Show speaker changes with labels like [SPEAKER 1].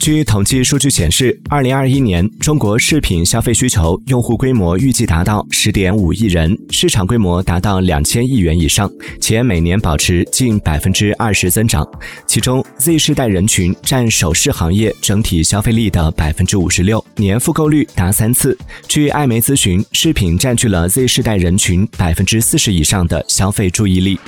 [SPEAKER 1] 据统计数据显示二零二一年中国饰品消费需求用户规模预计达到十点五亿人市场规模达到两千亿元以上且每年保持近百分之二十增长。其中 z 世代人群占首饰行业整体消费力的百分之五十六年复购率达三次。据艾媒咨询饰品占据了 z 世代人群百分之四十以上的消费注意力。